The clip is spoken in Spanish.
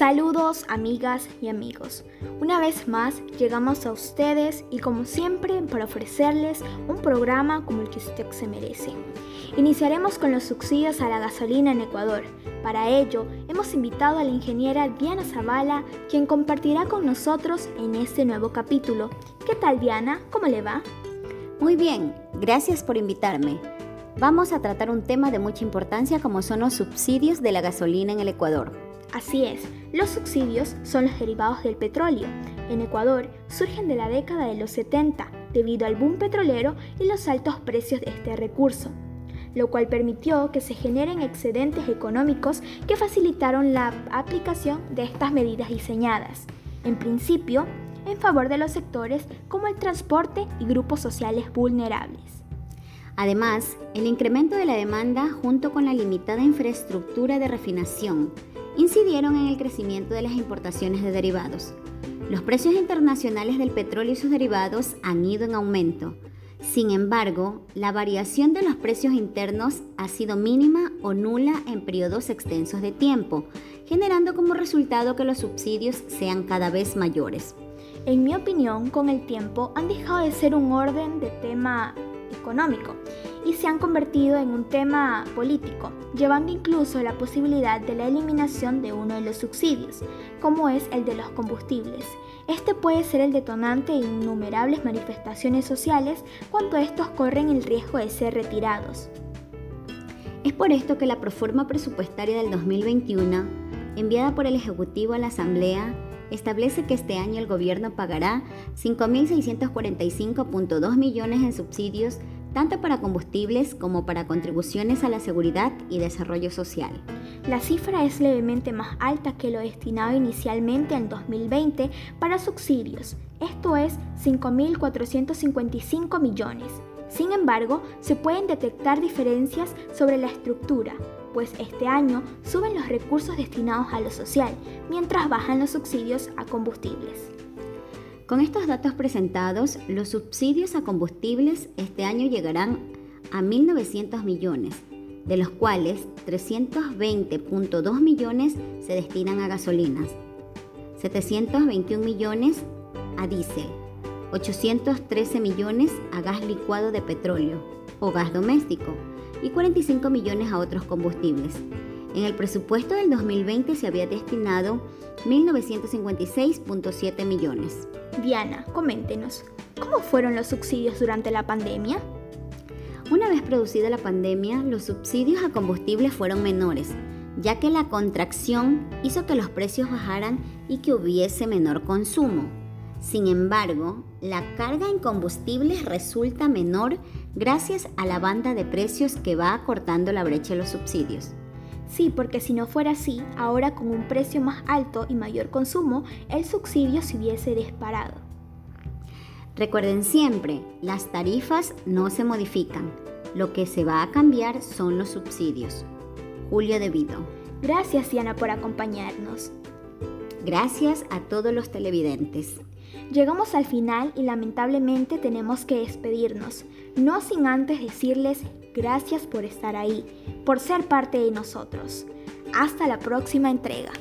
Saludos amigas y amigos. Una vez más llegamos a ustedes y como siempre para ofrecerles un programa como el que usted se merece. Iniciaremos con los subsidios a la gasolina en Ecuador. Para ello hemos invitado a la ingeniera Diana Zavala quien compartirá con nosotros en este nuevo capítulo. ¿Qué tal Diana? ¿Cómo le va? Muy bien, gracias por invitarme. Vamos a tratar un tema de mucha importancia como son los subsidios de la gasolina en el Ecuador. Así es, los subsidios son los derivados del petróleo. En Ecuador surgen de la década de los 70 debido al boom petrolero y los altos precios de este recurso, lo cual permitió que se generen excedentes económicos que facilitaron la aplicación de estas medidas diseñadas, en principio en favor de los sectores como el transporte y grupos sociales vulnerables. Además, el incremento de la demanda junto con la limitada infraestructura de refinación incidieron en el crecimiento de las importaciones de derivados. Los precios internacionales del petróleo y sus derivados han ido en aumento. Sin embargo, la variación de los precios internos ha sido mínima o nula en periodos extensos de tiempo, generando como resultado que los subsidios sean cada vez mayores. En mi opinión, con el tiempo han dejado de ser un orden de tema económico y se han convertido en un tema político, llevando incluso la posibilidad de la eliminación de uno de los subsidios, como es el de los combustibles. Este puede ser el detonante de innumerables manifestaciones sociales cuando estos corren el riesgo de ser retirados. Es por esto que la proforma presupuestaria del 2021, enviada por el Ejecutivo a la Asamblea, establece que este año el gobierno pagará 5.645.2 millones en subsidios tanto para combustibles como para contribuciones a la seguridad y desarrollo social. La cifra es levemente más alta que lo destinado inicialmente en 2020 para subsidios, esto es 5.455 millones. Sin embargo, se pueden detectar diferencias sobre la estructura, pues este año suben los recursos destinados a lo social, mientras bajan los subsidios a combustibles. Con estos datos presentados, los subsidios a combustibles este año llegarán a 1.900 millones, de los cuales 320.2 millones se destinan a gasolinas, 721 millones a diésel, 813 millones a gas licuado de petróleo o gas doméstico y 45 millones a otros combustibles. En el presupuesto del 2020 se había destinado 1.956.7 millones. Diana, coméntenos, ¿cómo fueron los subsidios durante la pandemia? Una vez producida la pandemia, los subsidios a combustibles fueron menores, ya que la contracción hizo que los precios bajaran y que hubiese menor consumo. Sin embargo, la carga en combustibles resulta menor gracias a la banda de precios que va acortando la brecha de los subsidios. Sí, porque si no fuera así, ahora con un precio más alto y mayor consumo, el subsidio se hubiese disparado. Recuerden siempre, las tarifas no se modifican. Lo que se va a cambiar son los subsidios. Julio De Vito. Gracias Diana por acompañarnos. Gracias a todos los televidentes. Llegamos al final y lamentablemente tenemos que despedirnos, no sin antes decirles gracias por estar ahí, por ser parte de nosotros. Hasta la próxima entrega.